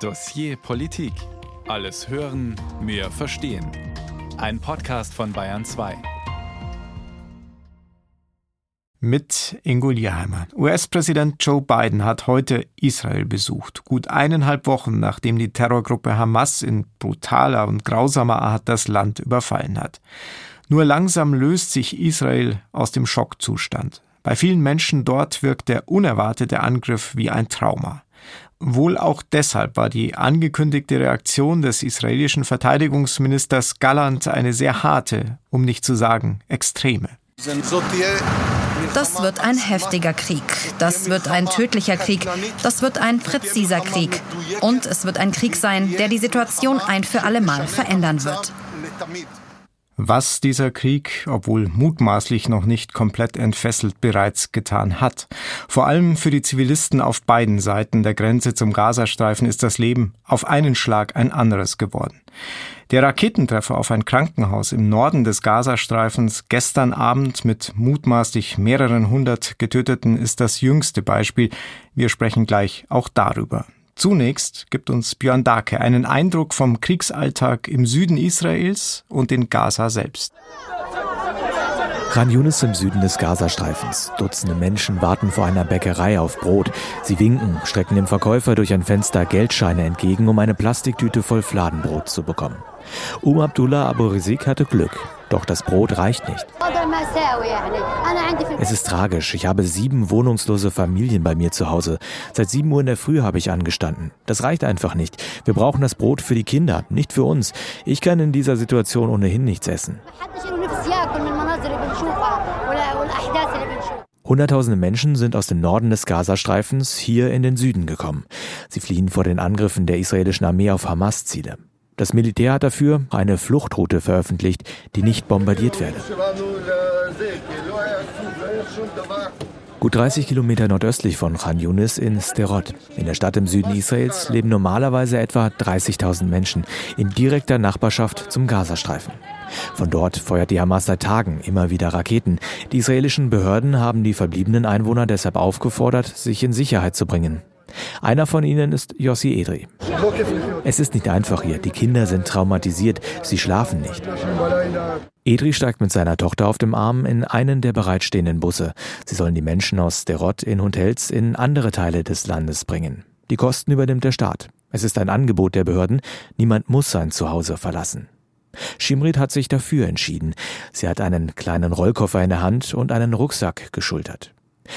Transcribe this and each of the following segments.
Dossier Politik. Alles hören, mehr verstehen. Ein Podcast von Bayern 2. Mit Ingo Lierheimer. US-Präsident Joe Biden hat heute Israel besucht. Gut eineinhalb Wochen nachdem die Terrorgruppe Hamas in brutaler und grausamer Art das Land überfallen hat. Nur langsam löst sich Israel aus dem Schockzustand. Bei vielen Menschen dort wirkt der unerwartete Angriff wie ein Trauma. Wohl auch deshalb war die angekündigte Reaktion des israelischen Verteidigungsministers Galland eine sehr harte, um nicht zu sagen extreme. Das wird ein heftiger Krieg. Das wird ein tödlicher Krieg. Das wird ein präziser Krieg. Und es wird ein Krieg sein, der die Situation ein für allemal verändern wird. Was dieser Krieg, obwohl mutmaßlich noch nicht komplett entfesselt, bereits getan hat. Vor allem für die Zivilisten auf beiden Seiten der Grenze zum Gazastreifen ist das Leben auf einen Schlag ein anderes geworden. Der Raketentreffer auf ein Krankenhaus im Norden des Gazastreifens gestern Abend mit mutmaßlich mehreren hundert Getöteten ist das jüngste Beispiel. Wir sprechen gleich auch darüber. Zunächst gibt uns Björn Dake einen Eindruck vom Kriegsalltag im Süden Israels und in Gaza selbst. Khan Yunis im Süden des Gazastreifens. Dutzende Menschen warten vor einer Bäckerei auf Brot. Sie winken, strecken dem Verkäufer durch ein Fenster Geldscheine entgegen, um eine Plastiktüte voll Fladenbrot zu bekommen. Um Abdullah Abu Rizik hatte Glück. Doch das Brot reicht nicht. Es ist tragisch. Ich habe sieben wohnungslose Familien bei mir zu Hause. Seit sieben Uhr in der Früh habe ich angestanden. Das reicht einfach nicht. Wir brauchen das Brot für die Kinder, nicht für uns. Ich kann in dieser Situation ohnehin nichts essen. Hunderttausende Menschen sind aus dem Norden des Gazastreifens hier in den Süden gekommen. Sie fliehen vor den Angriffen der israelischen Armee auf Hamas-Ziele. Das Militär hat dafür eine Fluchtroute veröffentlicht, die nicht bombardiert werde. Gut 30 Kilometer nordöstlich von Khan Yunis in Sterot. In der Stadt im Süden Israels leben normalerweise etwa 30.000 Menschen in direkter Nachbarschaft zum Gazastreifen. Von dort feuert die Hamas seit Tagen immer wieder Raketen. Die israelischen Behörden haben die verbliebenen Einwohner deshalb aufgefordert, sich in Sicherheit zu bringen. Einer von ihnen ist Yossi Edri. Es ist nicht einfach hier. Die Kinder sind traumatisiert. Sie schlafen nicht. Edri steigt mit seiner Tochter auf dem Arm in einen der bereitstehenden Busse. Sie sollen die Menschen aus Derot in Hotels in andere Teile des Landes bringen. Die Kosten übernimmt der Staat. Es ist ein Angebot der Behörden. Niemand muss sein Zuhause verlassen. Shimrit hat sich dafür entschieden. Sie hat einen kleinen Rollkoffer in der Hand und einen Rucksack geschultert.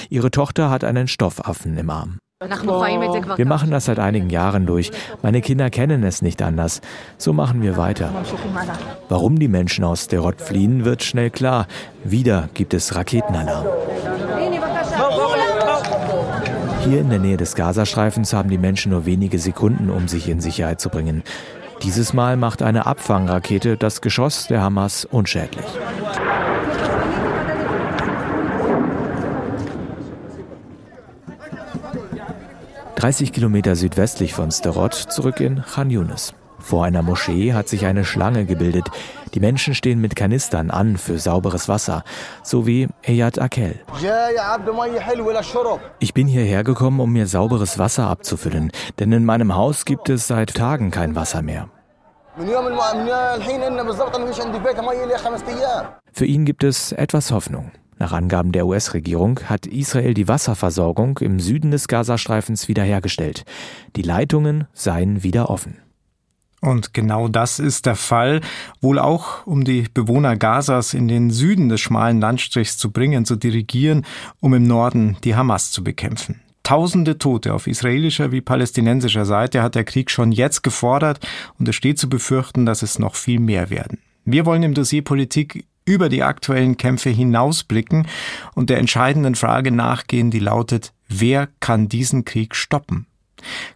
Ihre Tochter hat einen Stoffaffen im Arm. Wir machen das seit einigen Jahren durch. Meine Kinder kennen es nicht anders. So machen wir weiter. Warum die Menschen aus Derot fliehen, wird schnell klar. Wieder gibt es Raketenalarm. Hier in der Nähe des Gazastreifens haben die Menschen nur wenige Sekunden, um sich in Sicherheit zu bringen. Dieses Mal macht eine Abfangrakete das Geschoss der Hamas unschädlich. 30 Kilometer südwestlich von Sterot zurück in Khan Yunis. Vor einer Moschee hat sich eine Schlange gebildet. Die Menschen stehen mit Kanistern an für sauberes Wasser, so wie Eyad Akel. Ich bin hierher gekommen, um mir sauberes Wasser abzufüllen, denn in meinem Haus gibt es seit Tagen kein Wasser mehr. Für ihn gibt es etwas Hoffnung. Nach Angaben der US-Regierung hat Israel die Wasserversorgung im Süden des Gazastreifens wiederhergestellt. Die Leitungen seien wieder offen. Und genau das ist der Fall, wohl auch um die Bewohner Gazas in den Süden des schmalen Landstrichs zu bringen, zu dirigieren, um im Norden die Hamas zu bekämpfen. Tausende Tote auf israelischer wie palästinensischer Seite hat der Krieg schon jetzt gefordert und es steht zu befürchten, dass es noch viel mehr werden. Wir wollen im Dossier Politik über die aktuellen Kämpfe hinausblicken und der entscheidenden Frage nachgehen, die lautet, wer kann diesen Krieg stoppen?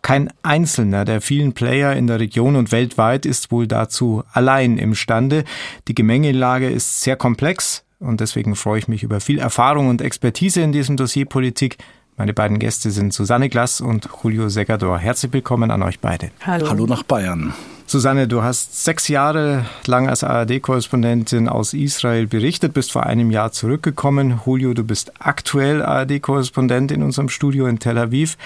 Kein einzelner der vielen Player in der Region und weltweit ist wohl dazu allein imstande. Die Gemengelage ist sehr komplex und deswegen freue ich mich über viel Erfahrung und Expertise in diesem Dossier Politik. Meine beiden Gäste sind Susanne Glass und Julio Segador. Herzlich willkommen an euch beide. Hallo. Hallo nach Bayern. Susanne, du hast sechs Jahre lang als ARD-Korrespondentin aus Israel berichtet, bist vor einem Jahr zurückgekommen. Julio, du bist aktuell ARD-Korrespondent in unserem Studio in Tel Aviv.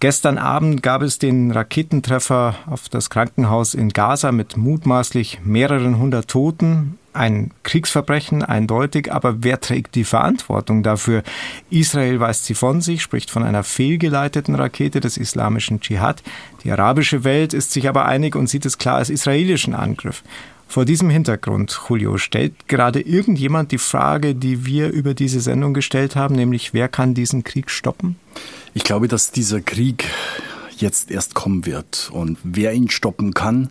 Gestern Abend gab es den Raketentreffer auf das Krankenhaus in Gaza mit mutmaßlich mehreren hundert Toten. Ein Kriegsverbrechen, eindeutig, aber wer trägt die Verantwortung dafür? Israel weist sie von sich, spricht von einer fehlgeleiteten Rakete des islamischen Dschihad. Die arabische Welt ist sich aber einig und sieht es klar als israelischen Angriff. Vor diesem Hintergrund, Julio, stellt gerade irgendjemand die Frage, die wir über diese Sendung gestellt haben, nämlich wer kann diesen Krieg stoppen? Ich glaube, dass dieser Krieg jetzt erst kommen wird und wer ihn stoppen kann,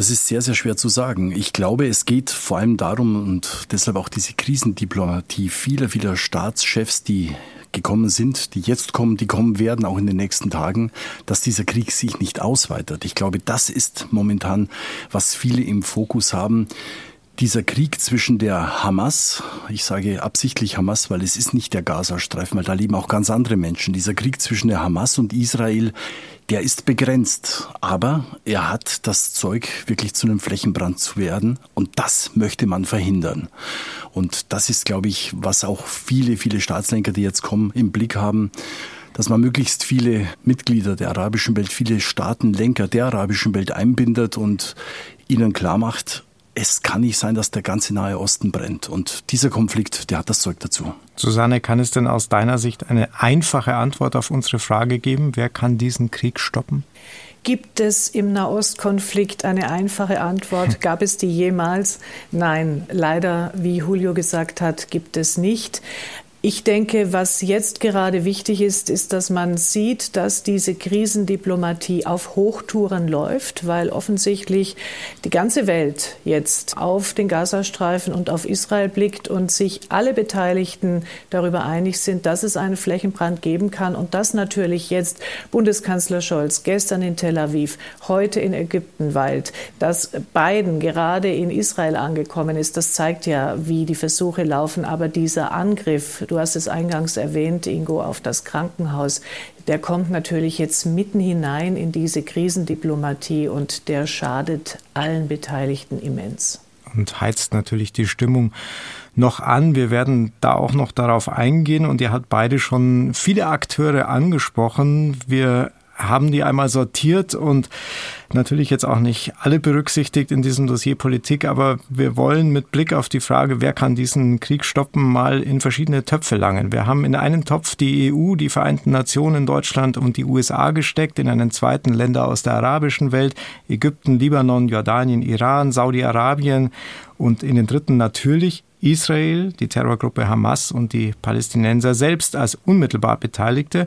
das ist sehr, sehr schwer zu sagen. Ich glaube, es geht vor allem darum und deshalb auch diese Krisendiplomatie vieler, vieler Staatschefs, die gekommen sind, die jetzt kommen, die kommen werden, auch in den nächsten Tagen, dass dieser Krieg sich nicht ausweitet. Ich glaube, das ist momentan, was viele im Fokus haben dieser Krieg zwischen der Hamas, ich sage absichtlich Hamas, weil es ist nicht der Gazastreifen, weil da leben auch ganz andere Menschen. Dieser Krieg zwischen der Hamas und Israel, der ist begrenzt, aber er hat das Zeug, wirklich zu einem Flächenbrand zu werden und das möchte man verhindern. Und das ist, glaube ich, was auch viele, viele Staatslenker, die jetzt kommen, im Blick haben dass man möglichst viele Mitglieder der arabischen Welt, viele Staatenlenker der arabischen Welt einbindet und ihnen klar macht, es kann nicht sein, dass der ganze Nahe Osten brennt. Und dieser Konflikt, der hat das Zeug dazu. Susanne, kann es denn aus deiner Sicht eine einfache Antwort auf unsere Frage geben? Wer kann diesen Krieg stoppen? Gibt es im Nahostkonflikt eine einfache Antwort? Gab es die jemals? Nein, leider, wie Julio gesagt hat, gibt es nicht. Ich denke, was jetzt gerade wichtig ist, ist, dass man sieht, dass diese Krisendiplomatie auf Hochtouren läuft, weil offensichtlich die ganze Welt jetzt auf den Gazastreifen und auf Israel blickt und sich alle Beteiligten darüber einig sind, dass es einen Flächenbrand geben kann und dass natürlich jetzt Bundeskanzler Scholz gestern in Tel Aviv, heute in Ägypten weilt, dass Biden gerade in Israel angekommen ist. Das zeigt ja, wie die Versuche laufen. Aber dieser Angriff Du hast es eingangs erwähnt, Ingo, auf das Krankenhaus. Der kommt natürlich jetzt mitten hinein in diese Krisendiplomatie und der schadet allen Beteiligten immens. Und heizt natürlich die Stimmung noch an. Wir werden da auch noch darauf eingehen und ihr habt beide schon viele Akteure angesprochen. Wir haben die einmal sortiert und natürlich jetzt auch nicht alle berücksichtigt in diesem Dossier Politik, aber wir wollen mit Blick auf die Frage, wer kann diesen Krieg stoppen, mal in verschiedene Töpfe langen. Wir haben in einen Topf die EU, die Vereinten Nationen, Deutschland und die USA gesteckt, in einen zweiten Länder aus der arabischen Welt, Ägypten, Libanon, Jordanien, Iran, Saudi-Arabien und in den dritten natürlich Israel, die Terrorgruppe Hamas und die Palästinenser selbst als unmittelbar Beteiligte.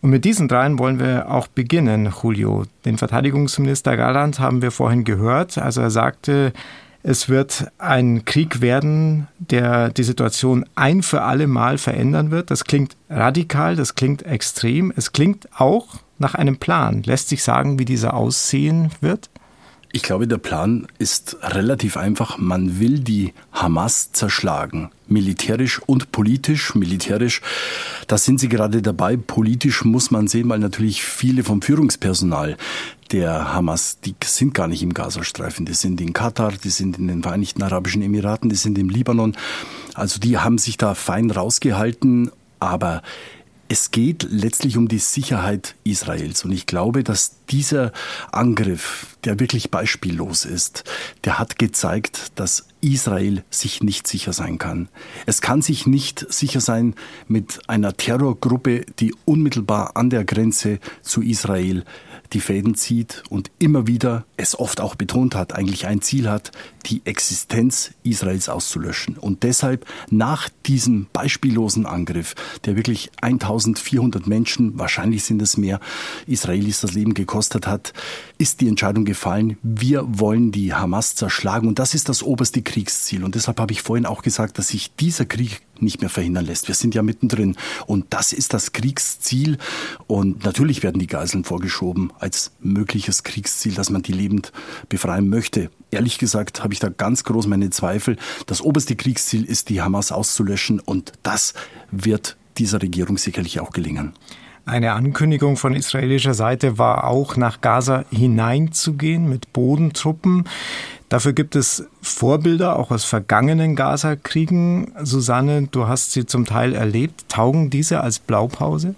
Und mit diesen dreien wollen wir auch beginnen, Julio. Den Verteidigungsminister Galland haben wir vorhin gehört. Also er sagte, es wird ein Krieg werden, der die Situation ein für alle Mal verändern wird. Das klingt radikal, das klingt extrem. Es klingt auch nach einem Plan. Lässt sich sagen, wie dieser aussehen wird? Ich glaube, der Plan ist relativ einfach. Man will die Hamas zerschlagen. Militärisch und politisch. Militärisch, da sind sie gerade dabei. Politisch muss man sehen, weil natürlich viele vom Führungspersonal der Hamas, die sind gar nicht im Gazastreifen. Die sind in Katar, die sind in den Vereinigten Arabischen Emiraten, die sind im Libanon. Also die haben sich da fein rausgehalten. Aber es geht letztlich um die Sicherheit Israels. Und ich glaube, dass dieser Angriff, der wirklich beispiellos ist, der hat gezeigt, dass Israel sich nicht sicher sein kann. Es kann sich nicht sicher sein mit einer Terrorgruppe, die unmittelbar an der Grenze zu Israel die Fäden zieht und immer wieder es oft auch betont hat, eigentlich ein Ziel hat, die Existenz Israels auszulöschen. Und deshalb nach diesem beispiellosen Angriff, der wirklich 1400 Menschen, wahrscheinlich sind es mehr, Israelis das Leben gekostet hat, ist die Entscheidung gefallen, wir wollen die Hamas zerschlagen. Und das ist das oberste Kriegsziel. Und deshalb habe ich vorhin auch gesagt, dass sich dieser Krieg nicht mehr verhindern lässt. Wir sind ja mittendrin. Und das ist das Kriegsziel. Und natürlich werden die Geiseln vorgeschoben als mögliches Kriegsziel, dass man die lebend befreien möchte. Ehrlich gesagt habe ich da ganz groß meine Zweifel. Das oberste Kriegsziel ist, die Hamas auszulöschen. Und das wird dieser Regierung sicherlich auch gelingen. Eine Ankündigung von israelischer Seite war auch, nach Gaza hineinzugehen mit Bodentruppen. Dafür gibt es Vorbilder auch aus vergangenen Gaza-Kriegen. Susanne, du hast sie zum Teil erlebt. Taugen diese als Blaupause?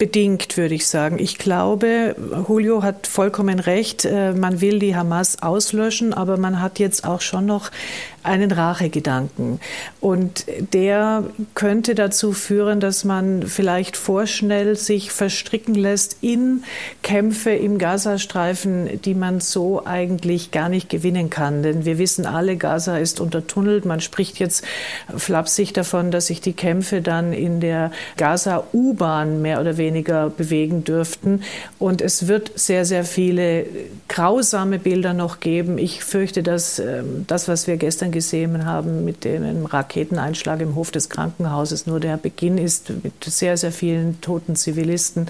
Bedingt, würde ich sagen. Ich glaube, Julio hat vollkommen recht. Äh, man will die Hamas auslöschen, aber man hat jetzt auch schon noch einen Rachegedanken. Und der könnte dazu führen, dass man vielleicht vorschnell sich verstricken lässt in Kämpfe im Gazastreifen, die man so eigentlich gar nicht gewinnen kann. Denn wir wissen alle, Gaza ist untertunnelt. Man spricht jetzt flapsig davon, dass sich die Kämpfe dann in der Gaza-U-Bahn mehr oder weniger bewegen dürften. Und es wird sehr, sehr viele grausame Bilder noch geben. Ich fürchte, dass ähm, das, was wir gestern gesehen haben mit dem Raketeneinschlag im Hof des Krankenhauses nur der Beginn ist mit sehr, sehr vielen toten Zivilisten.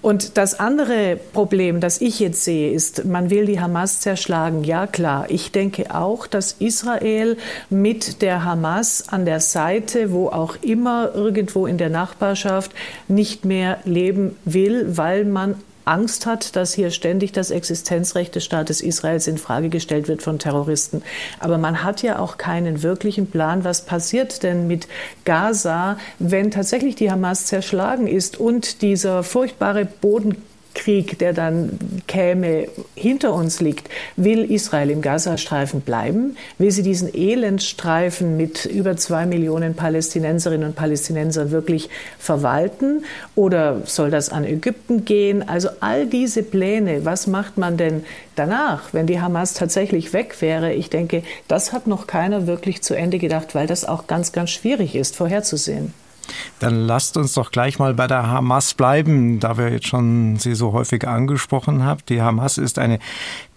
Und das andere Problem, das ich jetzt sehe, ist, man will die Hamas zerschlagen. Ja, klar. Ich denke auch, dass Israel mit der Hamas an der Seite, wo auch immer irgendwo in der Nachbarschaft, nicht mehr leben will, weil man Angst hat, dass hier ständig das Existenzrecht des Staates Israels in Frage gestellt wird von Terroristen. Aber man hat ja auch keinen wirklichen Plan, was passiert denn mit Gaza, wenn tatsächlich die Hamas zerschlagen ist und dieser furchtbare Boden Krieg, der dann käme, hinter uns liegt, will Israel im Gazastreifen bleiben? Will sie diesen Elendstreifen mit über zwei Millionen Palästinenserinnen und Palästinensern wirklich verwalten? Oder soll das an Ägypten gehen? Also all diese Pläne, was macht man denn danach, wenn die Hamas tatsächlich weg wäre? Ich denke, das hat noch keiner wirklich zu Ende gedacht, weil das auch ganz, ganz schwierig ist, vorherzusehen. Dann lasst uns doch gleich mal bei der Hamas bleiben, da wir jetzt schon sie so häufig angesprochen haben. Die Hamas ist eine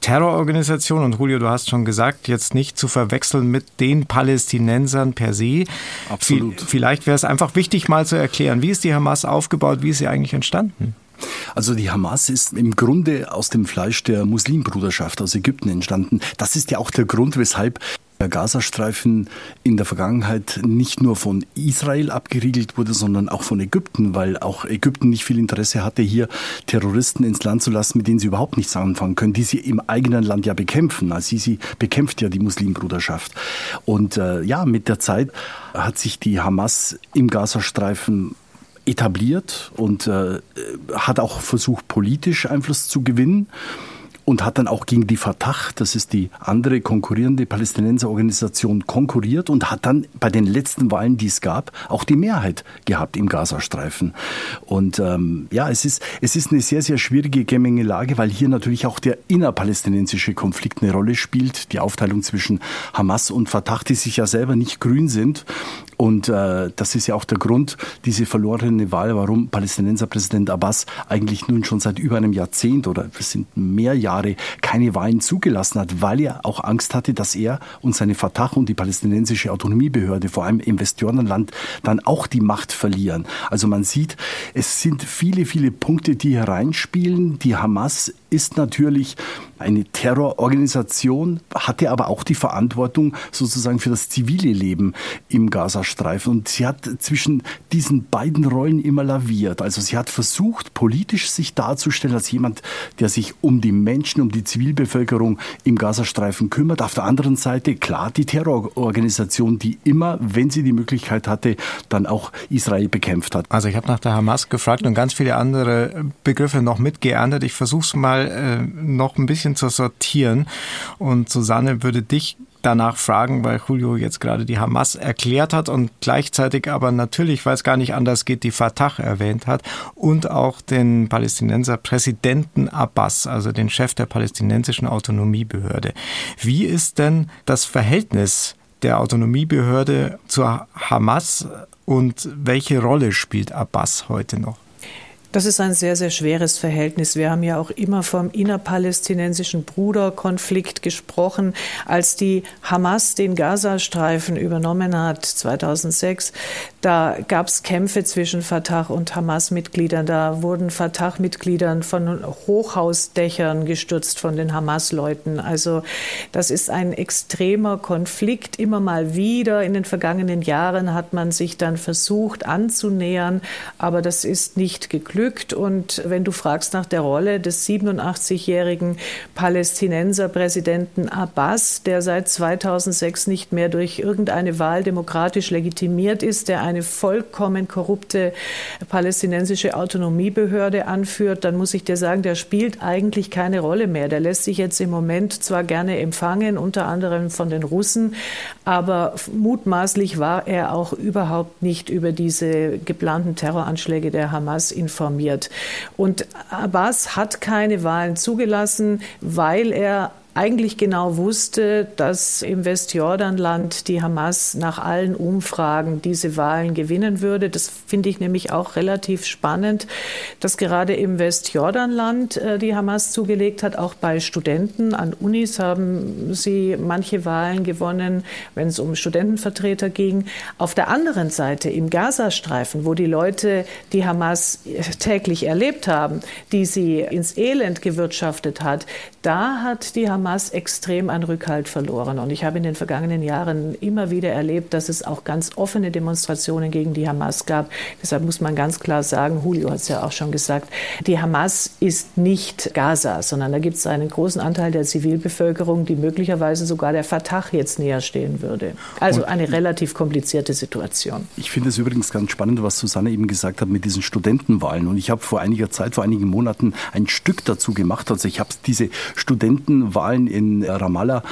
Terrororganisation und Julio, du hast schon gesagt, jetzt nicht zu verwechseln mit den Palästinensern per se. Absolut. Vielleicht wäre es einfach wichtig, mal zu erklären, wie ist die Hamas aufgebaut, wie ist sie eigentlich entstanden? Also die Hamas ist im Grunde aus dem Fleisch der Muslimbruderschaft aus Ägypten entstanden. Das ist ja auch der Grund, weshalb der Gazastreifen in der Vergangenheit nicht nur von Israel abgeriegelt wurde, sondern auch von Ägypten, weil auch Ägypten nicht viel Interesse hatte, hier Terroristen ins Land zu lassen, mit denen sie überhaupt nichts anfangen können, die sie im eigenen Land ja bekämpfen. Also sie, sie bekämpft ja die Muslimbruderschaft. Und äh, ja, mit der Zeit hat sich die Hamas im Gazastreifen etabliert und äh, hat auch versucht, politisch Einfluss zu gewinnen und hat dann auch gegen die Fatah, das ist die andere konkurrierende Palästinenserorganisation, konkurriert und hat dann bei den letzten Wahlen, die es gab, auch die Mehrheit gehabt im Gazastreifen. Und ähm, ja, es ist, es ist eine sehr, sehr schwierige Gemengelage, weil hier natürlich auch der innerpalästinensische Konflikt eine Rolle spielt, die Aufteilung zwischen Hamas und Fatah, die sich ja selber nicht grün sind. Und äh, das ist ja auch der Grund, diese verlorene Wahl, warum Palästinenser Präsident Abbas eigentlich nun schon seit über einem Jahrzehnt oder es sind mehr Jahre Jahre keine Wahlen zugelassen hat, weil er auch Angst hatte, dass er und seine Fatah und die palästinensische Autonomiebehörde, vor allem im Westjordanland, dann auch die Macht verlieren. Also man sieht, es sind viele, viele Punkte, die hereinspielen. Die Hamas ist natürlich eine Terrororganisation, hatte aber auch die Verantwortung sozusagen für das zivile Leben im Gazastreifen. Und sie hat zwischen diesen beiden Rollen immer laviert. Also sie hat versucht, politisch sich darzustellen als jemand, der sich um die Menschen, um die Zivilbevölkerung im Gazastreifen kümmert. Auf der anderen Seite, klar, die Terrororganisation, die immer, wenn sie die Möglichkeit hatte, dann auch Israel bekämpft hat. Also ich habe nach der Hamas gefragt und ganz viele andere Begriffe noch mitgeerntet. Ich versuche es mal äh, noch ein bisschen zu sortieren. Und Susanne würde dich danach fragen, weil Julio jetzt gerade die Hamas erklärt hat und gleichzeitig aber natürlich, weil es gar nicht anders geht, die Fatah erwähnt hat und auch den Palästinenser Präsidenten Abbas, also den Chef der palästinensischen Autonomiebehörde. Wie ist denn das Verhältnis der Autonomiebehörde zur Hamas und welche Rolle spielt Abbas heute noch? Das ist ein sehr, sehr schweres Verhältnis. Wir haben ja auch immer vom innerpalästinensischen Bruderkonflikt gesprochen. Als die Hamas den Gazastreifen übernommen hat, 2006, da gab es Kämpfe zwischen Fatah und Hamas-Mitgliedern. Da wurden Fatah-Mitgliedern von Hochhausdächern gestürzt von den Hamas-Leuten. Also das ist ein extremer Konflikt. Immer mal wieder in den vergangenen Jahren hat man sich dann versucht anzunähern, aber das ist nicht geglückt verfügt. Und wenn du fragst nach der Rolle des 87-jährigen Palästinenserpräsidenten Abbas, der seit 2006 nicht mehr durch irgendeine Wahl demokratisch legitimiert ist, der eine vollkommen korrupte palästinensische Autonomiebehörde anführt, dann muss ich dir sagen, der spielt eigentlich keine Rolle mehr. Der lässt sich jetzt im Moment zwar gerne empfangen, unter anderem von den Russen, aber mutmaßlich war er auch überhaupt nicht über diese geplanten Terroranschläge der Hamas informiert. Und Abbas hat keine Wahlen zugelassen, weil er eigentlich genau wusste, dass im Westjordanland die Hamas nach allen Umfragen diese Wahlen gewinnen würde. Das finde ich nämlich auch relativ spannend, dass gerade im Westjordanland äh, die Hamas zugelegt hat, auch bei Studenten. An Unis haben sie manche Wahlen gewonnen, wenn es um Studentenvertreter ging. Auf der anderen Seite im Gazastreifen, wo die Leute die Hamas täglich erlebt haben, die sie ins Elend gewirtschaftet hat, da hat die Hamas extrem an Rückhalt verloren. Und ich habe in den vergangenen Jahren immer wieder erlebt, dass es auch ganz offene Demonstrationen gegen die Hamas gab. Deshalb muss man ganz klar sagen, Julio hat es ja auch schon gesagt, die Hamas ist nicht Gaza, sondern da gibt es einen großen Anteil der Zivilbevölkerung, die möglicherweise sogar der Fatah jetzt näher stehen würde. Also eine relativ komplizierte Situation. Ich finde es übrigens ganz spannend, was Susanne eben gesagt hat mit diesen Studentenwahlen. Und ich habe vor einiger Zeit, vor einigen Monaten ein Stück dazu gemacht. Also ich habe diese Studentenwahlen in Ramallah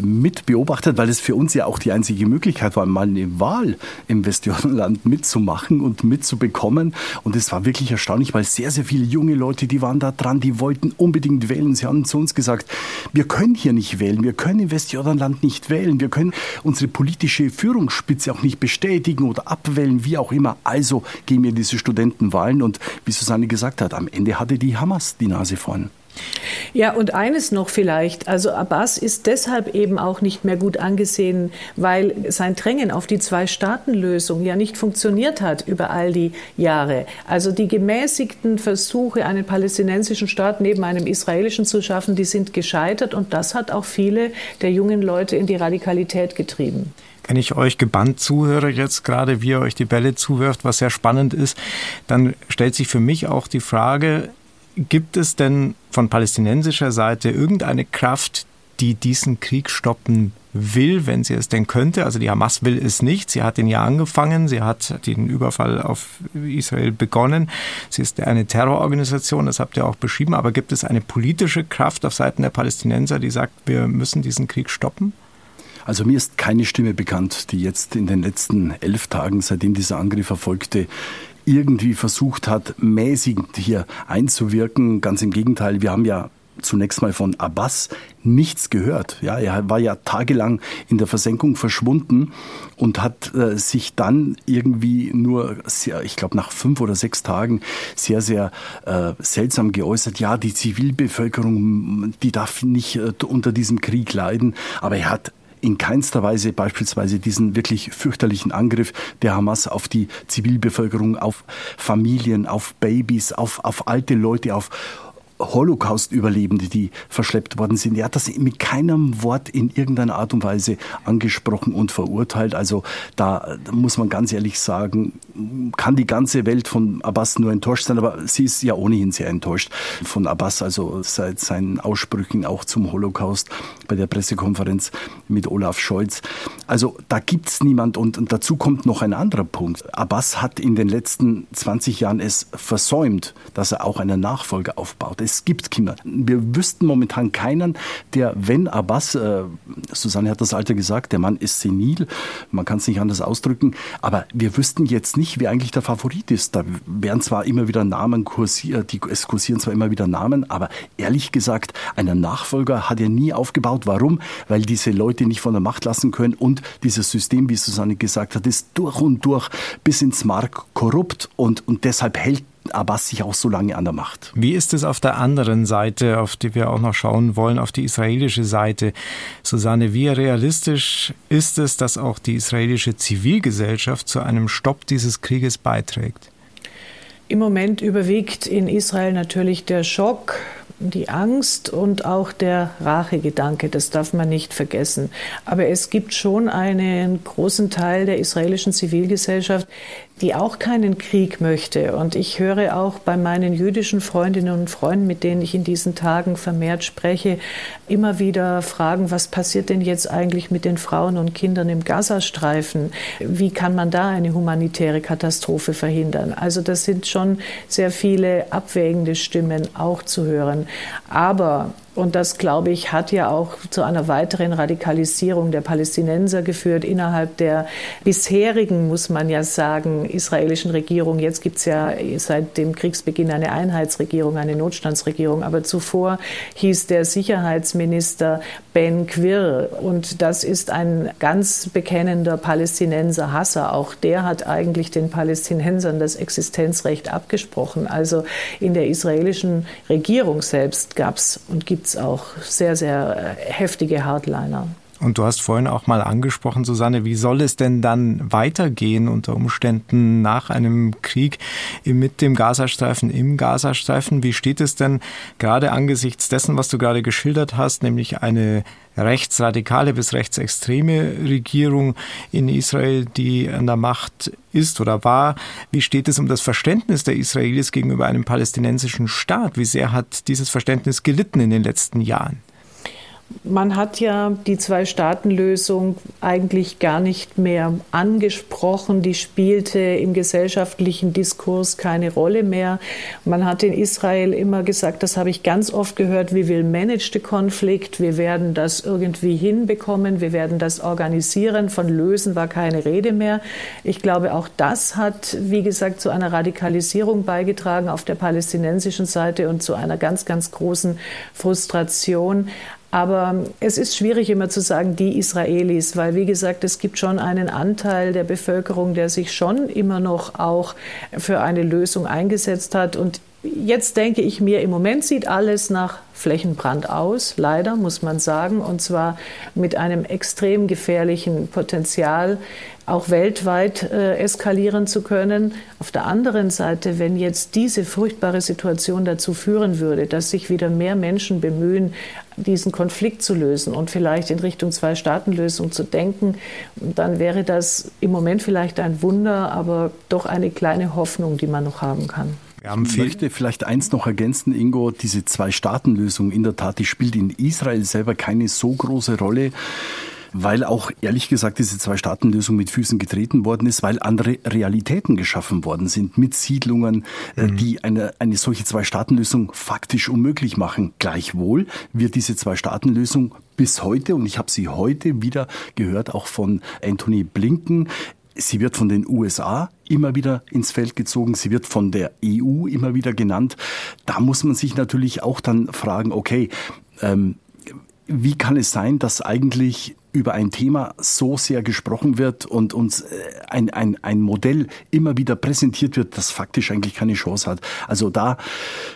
mit beobachtet, weil es für uns ja auch die einzige Möglichkeit war, mal eine Wahl im Westjordanland mitzumachen und mitzubekommen. Und es war wirklich erstaunlich, weil sehr, sehr viele junge Leute, die waren da dran, die wollten unbedingt wählen. Sie haben zu uns gesagt, wir können hier nicht wählen, wir können im Westjordanland nicht wählen, wir können unsere politische Führungsspitze auch nicht bestätigen oder abwählen, wie auch immer. Also gehen wir diese Studentenwahlen und wie Susanne gesagt hat, am Ende hatte die Hamas die Nase vorn. Ja, und eines noch vielleicht. Also Abbas ist deshalb eben auch nicht mehr gut angesehen, weil sein Drängen auf die Zwei-Staaten-Lösung ja nicht funktioniert hat über all die Jahre. Also die gemäßigten Versuche, einen palästinensischen Staat neben einem israelischen zu schaffen, die sind gescheitert und das hat auch viele der jungen Leute in die Radikalität getrieben wenn ich euch gebannt zuhöre, jetzt gerade wie ihr euch die Bälle zuwirft, was sehr spannend ist, dann stellt sich für mich auch die Frage, Gibt es denn von palästinensischer Seite irgendeine Kraft, die diesen Krieg stoppen will, wenn sie es denn könnte? Also die Hamas will es nicht. Sie hat den ja angefangen. Sie hat den Überfall auf Israel begonnen. Sie ist eine Terrororganisation, das habt ihr auch beschrieben. Aber gibt es eine politische Kraft auf Seiten der Palästinenser, die sagt, wir müssen diesen Krieg stoppen? Also mir ist keine Stimme bekannt, die jetzt in den letzten elf Tagen, seitdem dieser Angriff erfolgte, irgendwie versucht hat, mäßigend hier einzuwirken. Ganz im Gegenteil, wir haben ja zunächst mal von Abbas nichts gehört. Ja, er war ja tagelang in der Versenkung verschwunden und hat äh, sich dann irgendwie nur, sehr, ich glaube nach fünf oder sechs Tagen sehr, sehr äh, seltsam geäußert. Ja, die Zivilbevölkerung, die darf nicht äh, unter diesem Krieg leiden. Aber er hat in keinster Weise beispielsweise diesen wirklich fürchterlichen Angriff der Hamas auf die Zivilbevölkerung, auf Familien, auf Babys, auf, auf alte Leute, auf Holocaust-Überlebende, die verschleppt worden sind. Er hat das mit keinem Wort in irgendeiner Art und Weise angesprochen und verurteilt. Also da, da muss man ganz ehrlich sagen, kann die ganze Welt von Abbas nur enttäuscht sein, aber sie ist ja ohnehin sehr enttäuscht von Abbas, also seit seinen Aussprüchen auch zum Holocaust bei der Pressekonferenz mit Olaf Scholz. Also da gibt es niemand und, und dazu kommt noch ein anderer Punkt. Abbas hat in den letzten 20 Jahren es versäumt, dass er auch einen Nachfolger aufbaut. Es es gibt Kinder. Wir wüssten momentan keinen, der, wenn Abbas, äh, Susanne hat das Alter gesagt, der Mann ist senil, man kann es nicht anders ausdrücken, aber wir wüssten jetzt nicht, wer eigentlich der Favorit ist. Da werden zwar immer wieder Namen kursiert, die, es kursieren zwar immer wieder Namen, aber ehrlich gesagt, einen Nachfolger hat er nie aufgebaut. Warum? Weil diese Leute nicht von der Macht lassen können und dieses System, wie Susanne gesagt hat, ist durch und durch bis ins Mark korrupt und, und deshalb hält Abbas sich auch so lange an der Macht. Wie ist es auf der anderen Seite, auf die wir auch noch schauen wollen, auf die israelische Seite? Susanne, wie realistisch ist es, dass auch die israelische Zivilgesellschaft zu einem Stopp dieses Krieges beiträgt? Im Moment überwiegt in Israel natürlich der Schock, die Angst und auch der Rachegedanke, das darf man nicht vergessen. Aber es gibt schon einen großen Teil der israelischen Zivilgesellschaft, die auch keinen Krieg möchte. Und ich höre auch bei meinen jüdischen Freundinnen und Freunden, mit denen ich in diesen Tagen vermehrt spreche, immer wieder fragen, was passiert denn jetzt eigentlich mit den Frauen und Kindern im Gazastreifen? Wie kann man da eine humanitäre Katastrophe verhindern? Also das sind schon sehr viele abwägende Stimmen auch zu hören. Aber und das, glaube ich, hat ja auch zu einer weiteren Radikalisierung der Palästinenser geführt innerhalb der bisherigen, muss man ja sagen, israelischen Regierung. Jetzt gibt es ja seit dem Kriegsbeginn eine Einheitsregierung, eine Notstandsregierung. Aber zuvor hieß der Sicherheitsminister Ben Quir. Und das ist ein ganz bekennender Palästinenser Hasser. Auch der hat eigentlich den Palästinensern das Existenzrecht abgesprochen. Also in der israelischen Regierung selbst gab es und gibt gibt es auch sehr, sehr äh, heftige Hardliner. Und du hast vorhin auch mal angesprochen, Susanne, wie soll es denn dann weitergehen unter Umständen nach einem Krieg mit dem Gazastreifen, im Gazastreifen? Wie steht es denn gerade angesichts dessen, was du gerade geschildert hast, nämlich eine rechtsradikale bis rechtsextreme Regierung in Israel, die an der Macht ist oder war. Wie steht es um das Verständnis der Israelis gegenüber einem palästinensischen Staat? Wie sehr hat dieses Verständnis gelitten in den letzten Jahren? Man hat ja die Zwei-Staaten-Lösung eigentlich gar nicht mehr angesprochen. Die spielte im gesellschaftlichen Diskurs keine Rolle mehr. Man hat in Israel immer gesagt, das habe ich ganz oft gehört, wir will manage the Konflikt, wir werden das irgendwie hinbekommen, wir werden das organisieren. Von lösen war keine Rede mehr. Ich glaube, auch das hat, wie gesagt, zu einer Radikalisierung beigetragen auf der palästinensischen Seite und zu einer ganz, ganz großen Frustration. Aber es ist schwierig immer zu sagen, die Israelis, weil wie gesagt, es gibt schon einen Anteil der Bevölkerung, der sich schon immer noch auch für eine Lösung eingesetzt hat. Und Jetzt denke ich mir, im Moment sieht alles nach Flächenbrand aus, leider muss man sagen, und zwar mit einem extrem gefährlichen Potenzial, auch weltweit äh, eskalieren zu können. Auf der anderen Seite, wenn jetzt diese furchtbare Situation dazu führen würde, dass sich wieder mehr Menschen bemühen, diesen Konflikt zu lösen und vielleicht in Richtung Zwei-Staaten-Lösung zu denken, dann wäre das im Moment vielleicht ein Wunder, aber doch eine kleine Hoffnung, die man noch haben kann. Ich möchte vielleicht eins noch ergänzen, Ingo, diese Zwei-Staaten-Lösung in der Tat, die spielt in Israel selber keine so große Rolle weil auch ehrlich gesagt diese Zwei-Staaten-Lösung mit Füßen getreten worden ist, weil andere Realitäten geschaffen worden sind mit Siedlungen, äh, mhm. die eine, eine solche Zwei-Staaten-Lösung faktisch unmöglich machen. Gleichwohl wird diese Zwei-Staaten-Lösung bis heute, und ich habe sie heute wieder gehört, auch von Anthony Blinken, Sie wird von den USA immer wieder ins Feld gezogen. Sie wird von der EU immer wieder genannt. Da muss man sich natürlich auch dann fragen, okay, ähm, wie kann es sein, dass eigentlich über ein Thema so sehr gesprochen wird und uns äh, ein, ein, ein Modell immer wieder präsentiert wird, das faktisch eigentlich keine Chance hat. Also da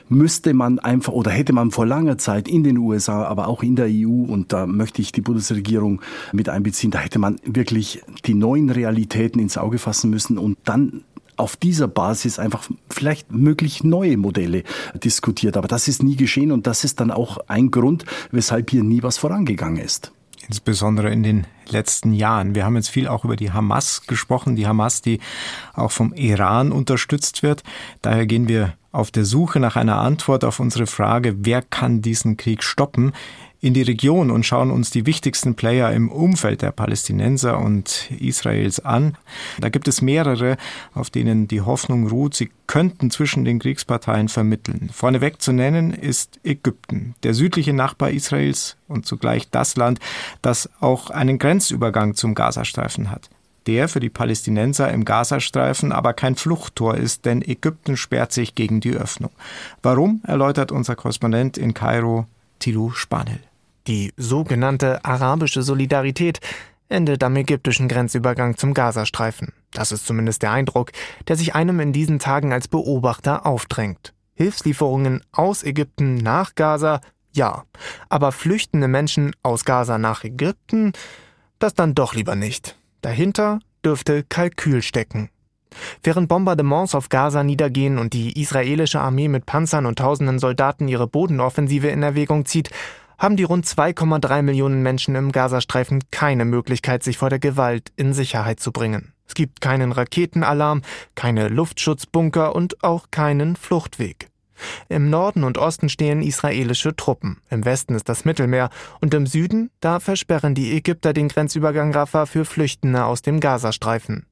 müsste man einfach oder hätte man vor langer Zeit in den USA, aber auch in der EU, und da möchte ich die Bundesregierung mit einbeziehen, da hätte man wirklich die neuen Realitäten ins Auge fassen müssen und dann auf dieser Basis einfach vielleicht möglich neue Modelle diskutiert. Aber das ist nie geschehen und das ist dann auch ein Grund, weshalb hier nie was vorangegangen ist insbesondere in den letzten Jahren. Wir haben jetzt viel auch über die Hamas gesprochen, die Hamas, die auch vom Iran unterstützt wird. Daher gehen wir auf der Suche nach einer Antwort auf unsere Frage, wer kann diesen Krieg stoppen, in die Region und schauen uns die wichtigsten Player im Umfeld der Palästinenser und Israels an. Da gibt es mehrere, auf denen die Hoffnung ruht, sie könnten zwischen den Kriegsparteien vermitteln. Vorneweg zu nennen ist Ägypten, der südliche Nachbar Israels und zugleich das Land, das auch einen Grenzübergang zum Gazastreifen hat der für die Palästinenser im Gazastreifen aber kein Fluchttor ist, denn Ägypten sperrt sich gegen die Öffnung. Warum, erläutert unser Korrespondent in Kairo, Tilo Spanel. Die sogenannte arabische Solidarität endet am ägyptischen Grenzübergang zum Gazastreifen. Das ist zumindest der Eindruck, der sich einem in diesen Tagen als Beobachter aufdrängt. Hilfslieferungen aus Ägypten nach Gaza, ja. Aber flüchtende Menschen aus Gaza nach Ägypten, das dann doch lieber nicht. Dahinter dürfte Kalkül stecken. Während Bombardements auf Gaza niedergehen und die israelische Armee mit Panzern und tausenden Soldaten ihre Bodenoffensive in Erwägung zieht, haben die rund 2,3 Millionen Menschen im Gazastreifen keine Möglichkeit, sich vor der Gewalt in Sicherheit zu bringen. Es gibt keinen Raketenalarm, keine Luftschutzbunker und auch keinen Fluchtweg. Im Norden und Osten stehen israelische Truppen, im Westen ist das Mittelmeer und im Süden, da versperren die Ägypter den Grenzübergang Rafah für Flüchtende aus dem Gazastreifen.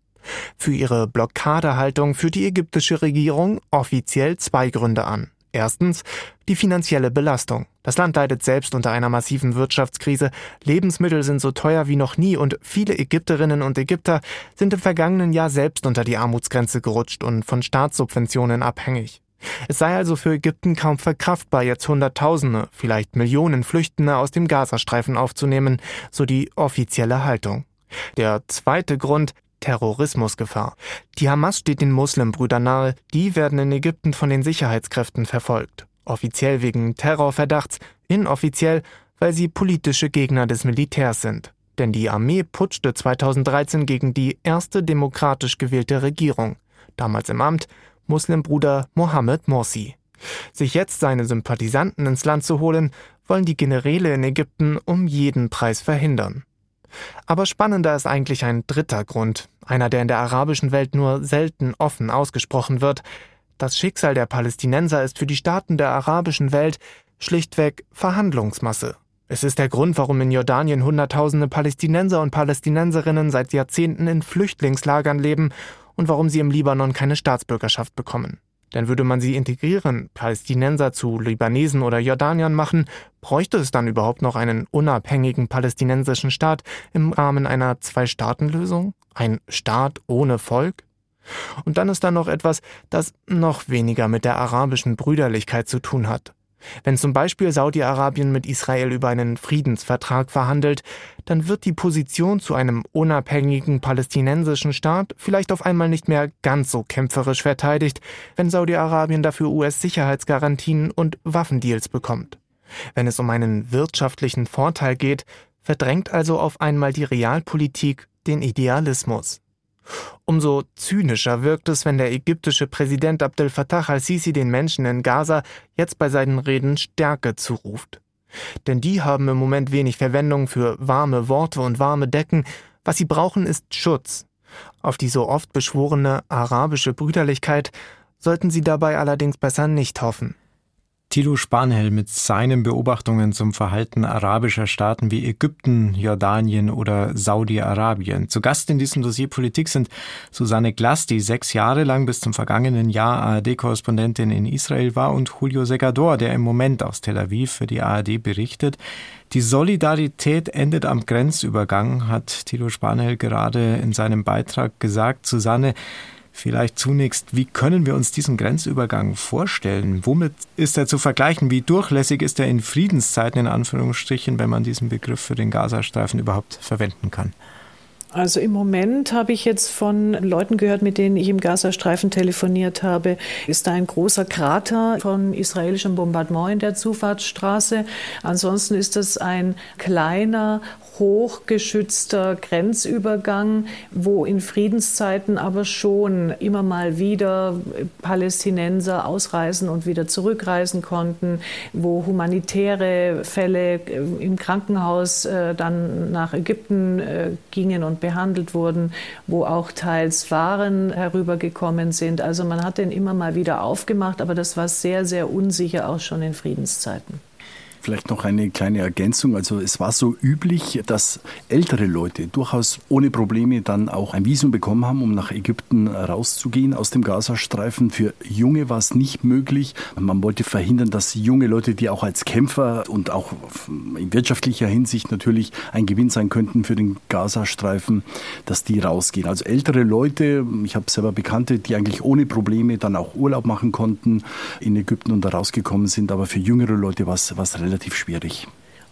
Für ihre Blockadehaltung führt die ägyptische Regierung offiziell zwei Gründe an. Erstens die finanzielle Belastung. Das Land leidet selbst unter einer massiven Wirtschaftskrise. Lebensmittel sind so teuer wie noch nie und viele Ägypterinnen und Ägypter sind im vergangenen Jahr selbst unter die Armutsgrenze gerutscht und von Staatssubventionen abhängig. Es sei also für Ägypten kaum verkraftbar, jetzt Hunderttausende, vielleicht Millionen Flüchtende aus dem Gazastreifen aufzunehmen, so die offizielle Haltung. Der zweite Grund, Terrorismusgefahr. Die Hamas steht den Muslimbrüdern nahe, die werden in Ägypten von den Sicherheitskräften verfolgt. Offiziell wegen Terrorverdachts, inoffiziell, weil sie politische Gegner des Militärs sind. Denn die Armee putschte 2013 gegen die erste demokratisch gewählte Regierung. Damals im Amt Muslimbruder Mohammed Morsi. Sich jetzt seine Sympathisanten ins Land zu holen, wollen die Generäle in Ägypten um jeden Preis verhindern. Aber spannender ist eigentlich ein dritter Grund, einer, der in der arabischen Welt nur selten offen ausgesprochen wird. Das Schicksal der Palästinenser ist für die Staaten der arabischen Welt schlichtweg Verhandlungsmasse. Es ist der Grund, warum in Jordanien Hunderttausende Palästinenser und Palästinenserinnen seit Jahrzehnten in Flüchtlingslagern leben und warum sie im Libanon keine Staatsbürgerschaft bekommen. Denn würde man sie integrieren, Palästinenser zu Libanesen oder Jordaniern machen, bräuchte es dann überhaupt noch einen unabhängigen palästinensischen Staat im Rahmen einer Zwei-Staaten-Lösung? Ein Staat ohne Volk? Und dann ist da noch etwas, das noch weniger mit der arabischen Brüderlichkeit zu tun hat. Wenn zum Beispiel Saudi-Arabien mit Israel über einen Friedensvertrag verhandelt, dann wird die Position zu einem unabhängigen palästinensischen Staat vielleicht auf einmal nicht mehr ganz so kämpferisch verteidigt, wenn Saudi-Arabien dafür US-Sicherheitsgarantien und Waffendeals bekommt. Wenn es um einen wirtschaftlichen Vorteil geht, verdrängt also auf einmal die Realpolitik den Idealismus. Umso zynischer wirkt es, wenn der ägyptische Präsident Abdel Fattah al-Sisi den Menschen in Gaza jetzt bei seinen Reden Stärke zuruft. Denn die haben im Moment wenig Verwendung für warme Worte und warme Decken, was sie brauchen ist Schutz. Auf die so oft beschworene arabische Brüderlichkeit sollten sie dabei allerdings besser nicht hoffen. Tilo Spanhell mit seinen Beobachtungen zum Verhalten arabischer Staaten wie Ägypten, Jordanien oder Saudi-Arabien. Zu Gast in diesem Dossier Politik sind Susanne Glass, die sechs Jahre lang bis zum vergangenen Jahr ARD-Korrespondentin in Israel war, und Julio Segador, der im Moment aus Tel Aviv für die ARD berichtet. Die Solidarität endet am Grenzübergang, hat Tilo Spanhell gerade in seinem Beitrag gesagt. Susanne, Vielleicht zunächst, wie können wir uns diesen Grenzübergang vorstellen? Womit ist er zu vergleichen? Wie durchlässig ist er in Friedenszeiten in Anführungsstrichen, wenn man diesen Begriff für den Gazastreifen überhaupt verwenden kann? Also im Moment habe ich jetzt von Leuten gehört, mit denen ich im Gazastreifen telefoniert habe, ist da ein großer Krater von israelischem Bombardement in der Zufahrtsstraße. Ansonsten ist es ein kleiner, hochgeschützter Grenzübergang, wo in Friedenszeiten aber schon immer mal wieder Palästinenser ausreisen und wieder zurückreisen konnten, wo humanitäre Fälle im Krankenhaus äh, dann nach Ägypten äh, gingen und behandelt wurden, wo auch teils Waren herübergekommen sind. Also man hat den immer mal wieder aufgemacht, aber das war sehr, sehr unsicher auch schon in Friedenszeiten. Vielleicht noch eine kleine Ergänzung. Also es war so üblich, dass ältere Leute durchaus ohne Probleme dann auch ein Visum bekommen haben, um nach Ägypten rauszugehen aus dem Gazastreifen. Für Junge war es nicht möglich. Man wollte verhindern, dass junge Leute, die auch als Kämpfer und auch in wirtschaftlicher Hinsicht natürlich ein Gewinn sein könnten für den Gazastreifen, dass die rausgehen. Also ältere Leute, ich habe selber Bekannte, die eigentlich ohne Probleme dann auch Urlaub machen konnten in Ägypten und da rausgekommen sind. Aber für jüngere Leute war es relativ relativ schwierig.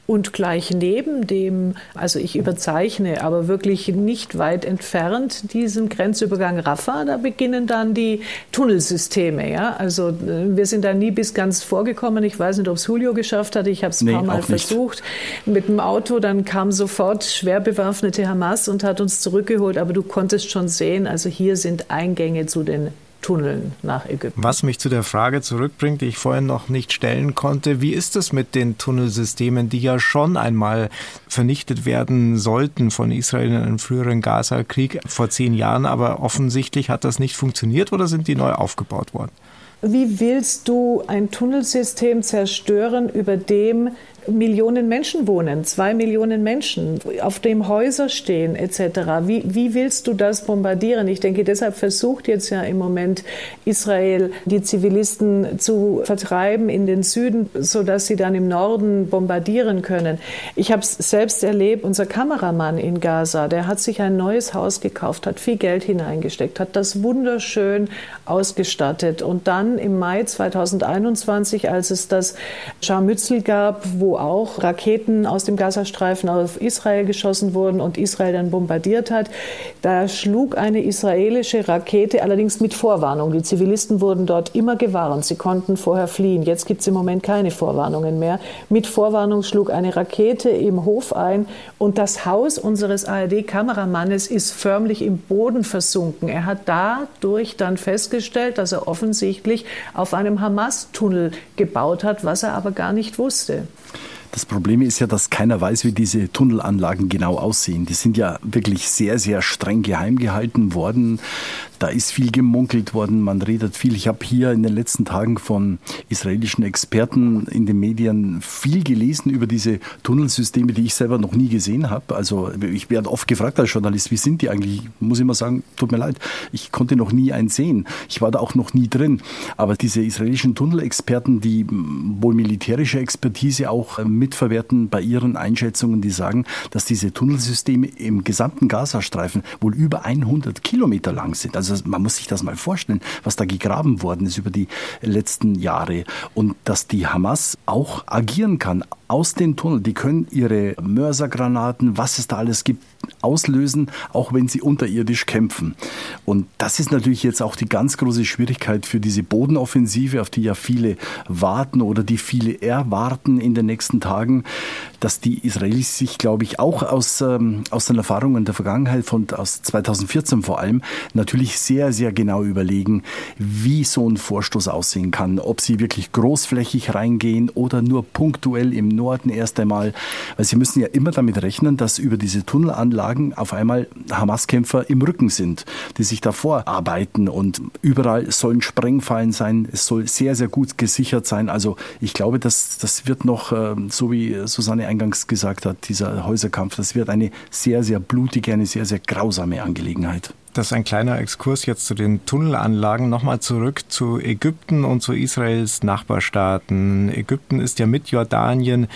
Und gleich neben dem, also ich überzeichne, aber wirklich nicht weit entfernt, diesem Grenzübergang Rafah, da beginnen dann die Tunnelsysteme. Ja? Also äh, wir sind da nie bis ganz vorgekommen. Ich weiß nicht, ob es Julio geschafft hat. Ich habe es ein nee, paar Mal versucht mit dem Auto. Dann kam sofort schwer bewaffnete Hamas und hat uns zurückgeholt. Aber du konntest schon sehen, also hier sind Eingänge zu den Tunneln nach Ägypten. Was mich zu der Frage zurückbringt, die ich vorhin noch nicht stellen konnte, wie ist es mit den Tunnelsystemen, die ja schon einmal vernichtet werden sollten von Israel in einem früheren Gaza-Krieg vor zehn Jahren, aber offensichtlich hat das nicht funktioniert oder sind die neu aufgebaut worden? Wie willst du ein Tunnelsystem zerstören, über dem Millionen Menschen wohnen, zwei Millionen Menschen, auf dem Häuser stehen etc. Wie, wie willst du das bombardieren? Ich denke, deshalb versucht jetzt ja im Moment Israel, die Zivilisten zu vertreiben in den Süden, sodass sie dann im Norden bombardieren können. Ich habe es selbst erlebt, unser Kameramann in Gaza, der hat sich ein neues Haus gekauft, hat viel Geld hineingesteckt, hat das wunderschön ausgestattet und dann im Mai 2021, als es das Scharmützel gab, wo auch Raketen aus dem Gazastreifen auf Israel geschossen wurden und Israel dann bombardiert hat. Da schlug eine israelische Rakete, allerdings mit Vorwarnung. Die Zivilisten wurden dort immer gewarnt. Sie konnten vorher fliehen. Jetzt gibt es im Moment keine Vorwarnungen mehr. Mit Vorwarnung schlug eine Rakete im Hof ein und das Haus unseres ARD-Kameramannes ist förmlich im Boden versunken. Er hat dadurch dann festgestellt, dass er offensichtlich auf einem Hamas-Tunnel gebaut hat, was er aber gar nicht wusste. Das Problem ist ja, dass keiner weiß, wie diese Tunnelanlagen genau aussehen. Die sind ja wirklich sehr, sehr streng geheim gehalten worden. Da ist viel gemunkelt worden, man redet viel. Ich habe hier in den letzten Tagen von israelischen Experten in den Medien viel gelesen über diese Tunnelsysteme, die ich selber noch nie gesehen habe. Also ich werde oft gefragt als Journalist, wie sind die eigentlich? Ich muss immer sagen, tut mir leid, ich konnte noch nie einen sehen. Ich war da auch noch nie drin. Aber diese israelischen Tunnelexperten, die wohl militärische Expertise auch mitverwerten bei ihren Einschätzungen, die sagen, dass diese Tunnelsysteme im gesamten Gazastreifen wohl über 100 Kilometer lang sind. Also man muss sich das mal vorstellen, was da gegraben worden ist über die letzten Jahre und dass die Hamas auch agieren kann aus den Tunneln. Die können ihre Mörsergranaten, was es da alles gibt, auslösen, auch wenn sie unterirdisch kämpfen. Und das ist natürlich jetzt auch die ganz große Schwierigkeit für diese Bodenoffensive, auf die ja viele warten oder die viele erwarten in den nächsten Tagen, dass die Israelis sich, glaube ich, auch aus, ähm, aus den Erfahrungen der Vergangenheit, von aus 2014 vor allem, natürlich sehr, sehr genau überlegen, wie so ein Vorstoß aussehen kann. Ob sie wirklich großflächig reingehen oder nur punktuell im Norden erst einmal. Weil sie müssen ja immer damit rechnen, dass über diese Tunnelanlagen auf einmal Hamas-Kämpfer im Rücken sind, die sich davor arbeiten und überall sollen Sprengfallen sein. Es soll sehr, sehr gut gesichert sein. Also ich glaube, dass das wird noch, ähm, so wie Susanne eingangs gesagt hat, dieser Häuserkampf, das wird eine sehr, sehr blutige, eine sehr, sehr grausame Angelegenheit. Das ist ein kleiner Exkurs jetzt zu den Tunnelanlagen. Nochmal zurück zu Ägypten und zu Israels Nachbarstaaten. Ägypten ist ja mit Jordanien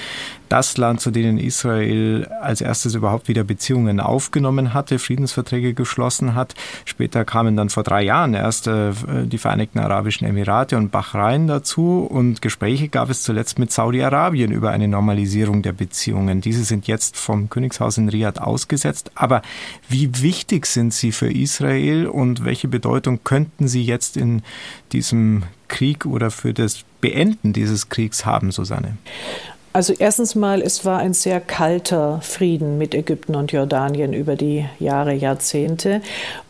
das Land, zu denen Israel als erstes überhaupt wieder Beziehungen aufgenommen hatte, Friedensverträge geschlossen hat. Später kamen dann vor drei Jahren erst äh, die Vereinigten Arabischen Emirate und Bahrain dazu und Gespräche gab es zuletzt mit Saudi-Arabien über eine Normalisierung der Beziehungen. Diese sind jetzt vom Königshaus in Riyadh ausgesetzt. Aber wie wichtig sind sie für Israel und welche Bedeutung könnten sie jetzt in diesem Krieg oder für das Beenden dieses Kriegs haben, Susanne? Also erstens mal, es war ein sehr kalter Frieden mit Ägypten und Jordanien über die Jahre, Jahrzehnte.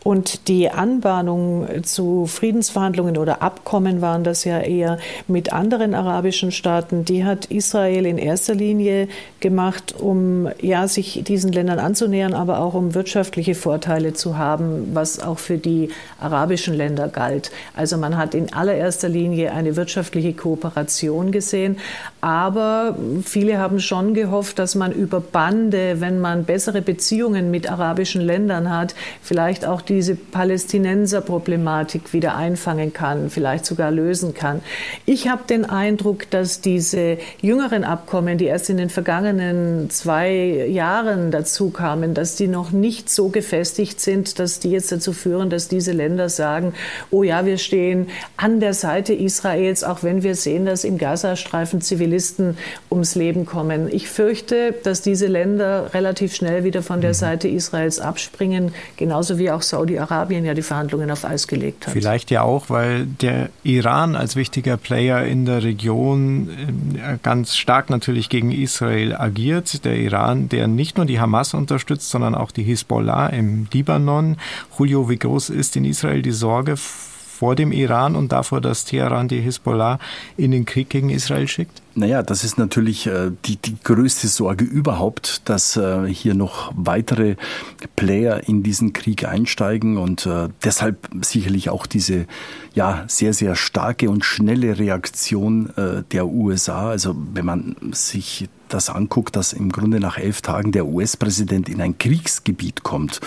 Und die Anbahnung zu Friedensverhandlungen oder Abkommen waren das ja eher mit anderen arabischen Staaten. Die hat Israel in erster Linie gemacht, um ja, sich diesen Ländern anzunähern, aber auch um wirtschaftliche Vorteile zu haben, was auch für die arabischen Länder galt. Also man hat in allererster Linie eine wirtschaftliche Kooperation gesehen, aber viele haben schon gehofft, dass man über Bande, wenn man bessere Beziehungen mit arabischen Ländern hat, vielleicht auch diese Palästinenser-Problematik wieder einfangen kann, vielleicht sogar lösen kann. Ich habe den Eindruck, dass diese jüngeren Abkommen, die erst in den vergangenen zwei Jahren dazu kamen, dass die noch nicht so gefestigt sind, dass die jetzt dazu führen, dass diese Länder sagen, oh ja, wir stehen an der Seite Israels, auch wenn wir sehen, dass im Gazastreifen Zivilisten ums Leben kommen. Ich fürchte, dass diese Länder relativ schnell wieder von der mhm. Seite Israels abspringen, genauso wie auch Saudi-Arabien ja die Verhandlungen auf Eis gelegt hat. Vielleicht ja auch, weil der Iran als wichtiger Player in der Region äh, ganz stark natürlich gegen Israel agiert. Der Iran, der nicht nur die Hamas unterstützt, sondern auch die Hisbollah im Libanon. Julio, wie groß ist in Israel die Sorge vor dem Iran und davor, dass Teheran die Hisbollah in den Krieg gegen Israel schickt? Naja, das ist natürlich äh, die, die größte Sorge überhaupt, dass äh, hier noch weitere Player in diesen Krieg einsteigen und äh, deshalb sicherlich auch diese ja sehr, sehr starke und schnelle Reaktion der USA. Also wenn man sich das anguckt, dass im Grunde nach elf Tagen der US-Präsident in ein Kriegsgebiet kommt.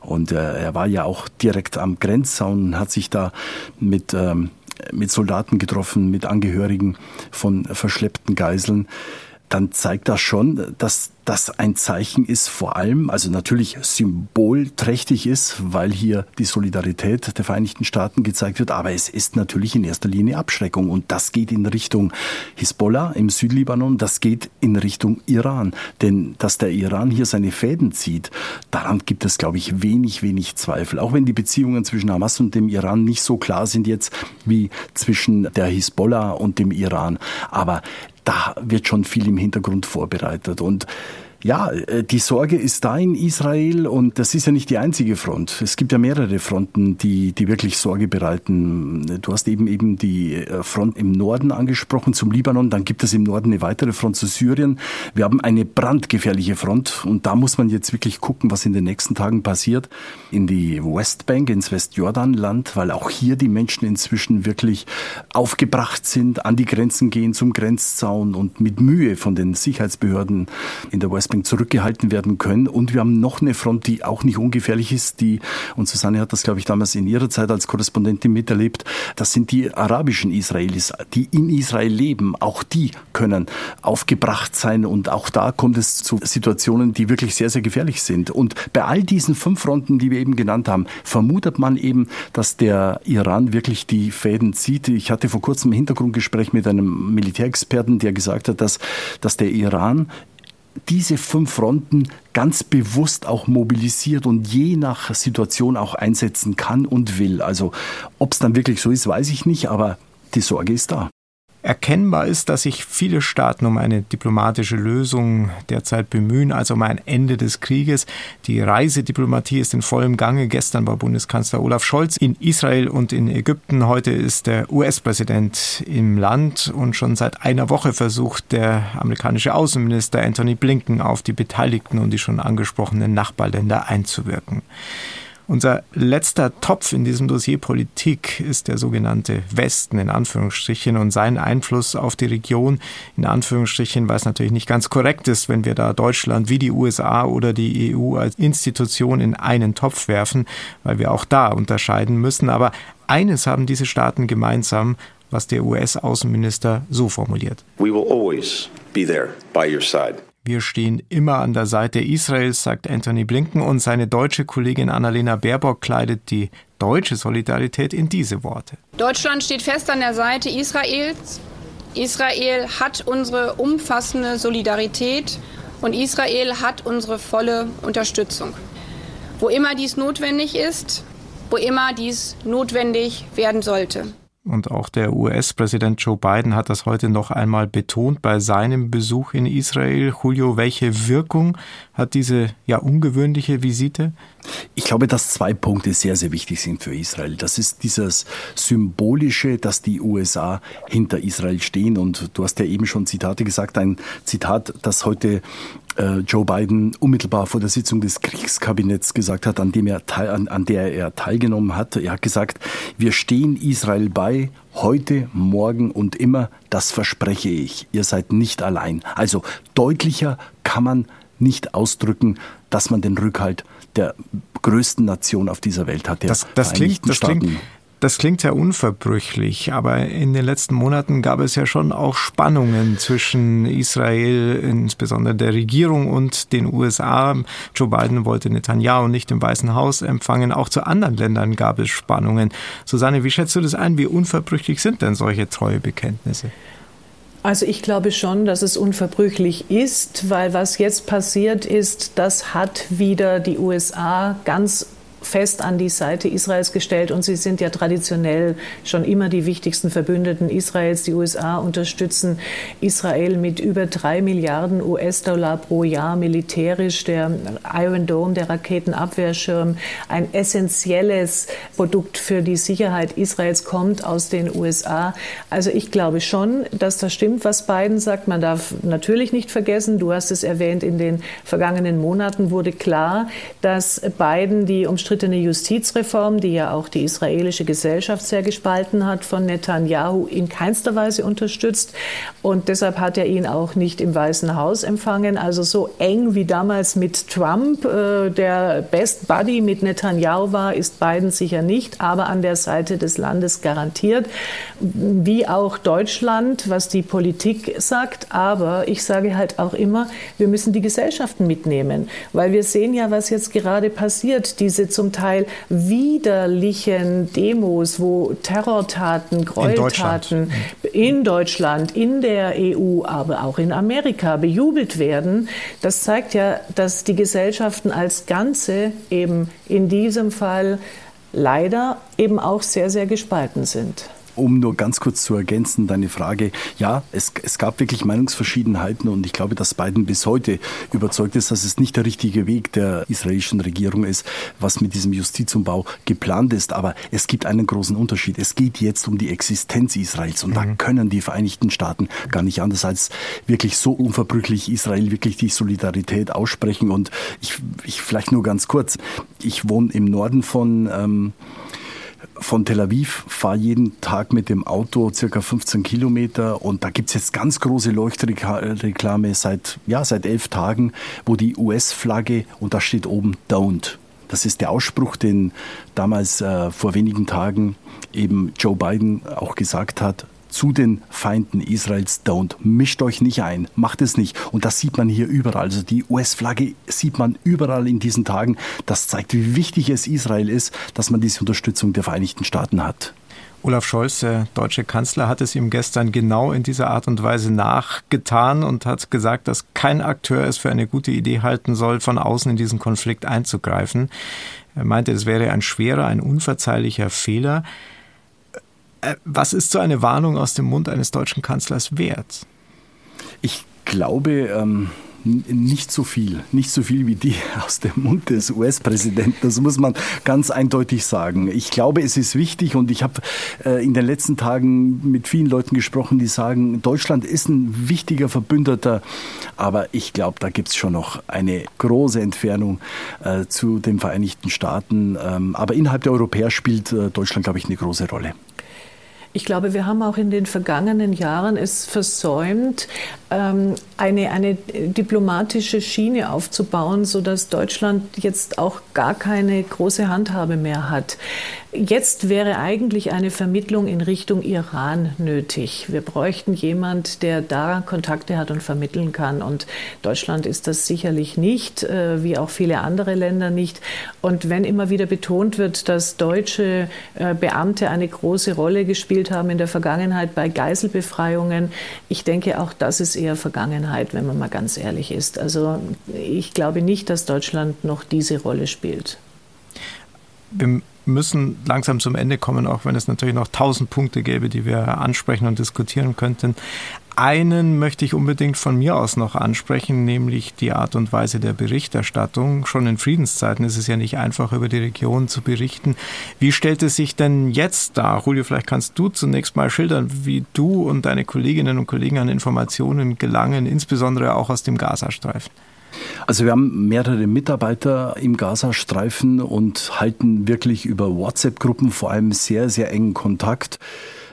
Und er war ja auch direkt am Grenzzaun, hat sich da mit ähm, mit Soldaten getroffen, mit Angehörigen von verschleppten Geiseln, dann zeigt das schon, dass das ein Zeichen ist, vor allem, also natürlich symbolträchtig ist, weil hier die Solidarität der Vereinigten Staaten gezeigt wird, aber es ist natürlich in erster Linie Abschreckung und das geht in Richtung Hisbollah im Südlibanon, das geht in Richtung Iran, denn dass der Iran hier seine Fäden zieht, daran gibt es, glaube ich, wenig, wenig Zweifel, auch wenn die Beziehungen zwischen Hamas und dem Iran nicht so klar sind jetzt wie zwischen der Hisbollah und dem Iran, aber da wird schon viel im Hintergrund vorbereitet. Und ja, äh, die Sorge ist da in Israel und das ist ja nicht die einzige Front. Es gibt ja mehrere Fronten, die, die wirklich Sorge bereiten. Du hast eben eben die äh, Front im Norden angesprochen zum Libanon, dann gibt es im Norden eine weitere Front zu Syrien. Wir haben eine brandgefährliche Front und da muss man jetzt wirklich gucken, was in den nächsten Tagen passiert. In die Westbank, ins Westjordanland, weil auch hier die Menschen inzwischen wirklich aufgebracht sind, an die Grenzen gehen zum Grenzzaun und mit Mühe von den Sicherheitsbehörden in der Westbank Westbank zurückgehalten werden können. Und wir haben noch eine Front, die auch nicht ungefährlich ist, die, und Susanne hat das, glaube ich, damals in ihrer Zeit als Korrespondentin miterlebt, das sind die arabischen Israelis, die in Israel leben. Auch die können aufgebracht sein und auch da kommt es zu Situationen, die wirklich sehr, sehr gefährlich sind. Und bei all diesen fünf Fronten, die wir eben genannt haben, vermutet man eben, dass der Iran wirklich die Fäden zieht. Ich hatte vor kurzem ein Hintergrundgespräch mit einem Militärexperten, der gesagt hat, dass, dass der Iran diese fünf Fronten ganz bewusst auch mobilisiert und je nach Situation auch einsetzen kann und will. Also ob es dann wirklich so ist, weiß ich nicht, aber die Sorge ist da. Erkennbar ist, dass sich viele Staaten um eine diplomatische Lösung derzeit bemühen, also um ein Ende des Krieges. Die Reisediplomatie ist in vollem Gange. Gestern war Bundeskanzler Olaf Scholz in Israel und in Ägypten. Heute ist der US-Präsident im Land und schon seit einer Woche versucht der amerikanische Außenminister Anthony Blinken auf die Beteiligten und die schon angesprochenen Nachbarländer einzuwirken. Unser letzter Topf in diesem Dossier Politik ist der sogenannte Westen in Anführungsstrichen und sein Einfluss auf die Region in Anführungsstrichen, weil es natürlich nicht ganz korrekt ist, wenn wir da Deutschland wie die USA oder die EU als Institution in einen Topf werfen, weil wir auch da unterscheiden müssen. Aber eines haben diese Staaten gemeinsam, was der US-Außenminister so formuliert. We will always be there by your side. Wir stehen immer an der Seite Israels, sagt Anthony Blinken, und seine deutsche Kollegin Annalena Baerbock kleidet die deutsche Solidarität in diese Worte. Deutschland steht fest an der Seite Israels. Israel hat unsere umfassende Solidarität und Israel hat unsere volle Unterstützung. Wo immer dies notwendig ist, wo immer dies notwendig werden sollte. Und auch der US-Präsident Joe Biden hat das heute noch einmal betont bei seinem Besuch in Israel. Julio, welche Wirkung hat diese ja ungewöhnliche Visite? Ich glaube, dass zwei Punkte sehr, sehr wichtig sind für Israel. Das ist dieses Symbolische, dass die USA hinter Israel stehen. Und du hast ja eben schon Zitate gesagt. Ein Zitat, das heute Joe Biden unmittelbar vor der Sitzung des Kriegskabinetts gesagt hat, an, dem er, an, an der er teilgenommen hat. Er hat gesagt, wir stehen Israel bei, heute, morgen und immer, das verspreche ich. Ihr seid nicht allein. Also deutlicher kann man nicht ausdrücken, dass man den Rückhalt der größten Nation auf dieser Welt hat. das, das klingt, das klingt, das klingt ja unverbrüchlich, aber in den letzten Monaten gab es ja schon auch Spannungen zwischen Israel, insbesondere der Regierung und den USA. Joe Biden wollte Netanyahu nicht im Weißen Haus empfangen. Auch zu anderen Ländern gab es Spannungen. Susanne, wie schätzt du das ein? Wie unverbrüchlich sind denn solche Treuebekenntnisse? Also ich glaube schon, dass es unverbrüchlich ist, weil was jetzt passiert ist, das hat wieder die USA ganz fest an die Seite Israels gestellt und sie sind ja traditionell schon immer die wichtigsten Verbündeten Israels. Die USA unterstützen Israel mit über drei Milliarden US-Dollar pro Jahr militärisch. Der Iron Dome, der Raketenabwehrschirm, ein essentielles Produkt für die Sicherheit Israels kommt aus den USA. Also ich glaube schon, dass das stimmt, was Biden sagt. Man darf natürlich nicht vergessen, du hast es erwähnt, in den vergangenen Monaten wurde klar, dass Biden die umstrittene Justizreform, die ja auch die israelische Gesellschaft sehr gespalten hat, von Netanyahu in keinster Weise unterstützt. Und deshalb hat er ihn auch nicht im Weißen Haus empfangen. Also so eng wie damals mit Trump, äh, der Best Buddy mit Netanyahu war, ist Biden sicher nicht, aber an der Seite des Landes garantiert. Wie auch Deutschland, was die Politik sagt. Aber ich sage halt auch immer, wir müssen die Gesellschaften mitnehmen, weil wir sehen ja, was jetzt gerade passiert. Diese zum Teil widerlichen Demos, wo Terrortaten, Gräueltaten in Deutschland, in, Deutschland, in der EU, aber auch in Amerika bejubelt werden. Das zeigt ja, dass die Gesellschaften als Ganze eben in diesem Fall leider eben auch sehr, sehr gespalten sind. Um nur ganz kurz zu ergänzen, deine Frage. Ja, es, es gab wirklich Meinungsverschiedenheiten und ich glaube, dass Biden bis heute überzeugt ist, dass es nicht der richtige Weg der israelischen Regierung ist, was mit diesem Justizumbau geplant ist. Aber es gibt einen großen Unterschied. Es geht jetzt um die Existenz Israels und mhm. da können die Vereinigten Staaten gar nicht anders als wirklich so unverbrüchlich Israel wirklich die Solidarität aussprechen. Und ich, ich vielleicht nur ganz kurz. Ich wohne im Norden von ähm, von Tel Aviv, fahre jeden Tag mit dem Auto circa 15 Kilometer und da gibt's jetzt ganz große Leuchtreklame seit, ja, seit elf Tagen, wo die US-Flagge und da steht oben Don't. Das ist der Ausspruch, den damals äh, vor wenigen Tagen eben Joe Biden auch gesagt hat, zu den Feinden Israels don't. Mischt euch nicht ein, macht es nicht. Und das sieht man hier überall. Also die US-Flagge sieht man überall in diesen Tagen. Das zeigt, wie wichtig es Israel ist, dass man diese Unterstützung der Vereinigten Staaten hat. Olaf Scholz, der deutsche Kanzler, hat es ihm gestern genau in dieser Art und Weise nachgetan und hat gesagt, dass kein Akteur es für eine gute Idee halten soll, von außen in diesen Konflikt einzugreifen. Er meinte, es wäre ein schwerer, ein unverzeihlicher Fehler. Äh, was ist so eine Warnung aus dem Mund eines deutschen Kanzlers wert? Ich glaube, ähm, nicht so viel, nicht so viel wie die aus dem Mund des US-Präsidenten. Das muss man ganz eindeutig sagen. Ich glaube, es ist wichtig und ich habe äh, in den letzten Tagen mit vielen Leuten gesprochen, die sagen, Deutschland ist ein wichtiger Verbündeter, aber ich glaube, da gibt es schon noch eine große Entfernung äh, zu den Vereinigten Staaten. Ähm, aber innerhalb der Europäer spielt Deutschland, glaube ich, eine große Rolle. Ich glaube, wir haben auch in den vergangenen Jahren es versäumt, ähm, eine, eine diplomatische Schiene aufzubauen, sodass Deutschland jetzt auch gar keine große Handhabe mehr hat. Jetzt wäre eigentlich eine Vermittlung in Richtung Iran nötig. Wir bräuchten jemand, der da Kontakte hat und vermitteln kann. Und Deutschland ist das sicherlich nicht, äh, wie auch viele andere Länder nicht. Und wenn immer wieder betont wird, dass deutsche äh, Beamte eine große Rolle gespielt haben in der Vergangenheit bei Geiselbefreiungen, ich denke, auch das ist eher Vergangenheit, wenn man mal ganz ehrlich ist. Also ich glaube nicht, dass Deutschland noch diese Rolle spielt. Wir müssen langsam zum Ende kommen, auch wenn es natürlich noch tausend Punkte gäbe, die wir ansprechen und diskutieren könnten. Einen möchte ich unbedingt von mir aus noch ansprechen, nämlich die Art und Weise der Berichterstattung. Schon in Friedenszeiten ist es ja nicht einfach, über die Region zu berichten. Wie stellt es sich denn jetzt dar? Julio, vielleicht kannst du zunächst mal schildern, wie du und deine Kolleginnen und Kollegen an Informationen gelangen, insbesondere auch aus dem Gazastreifen. Also wir haben mehrere Mitarbeiter im Gazastreifen und halten wirklich über WhatsApp-Gruppen vor allem sehr, sehr engen Kontakt.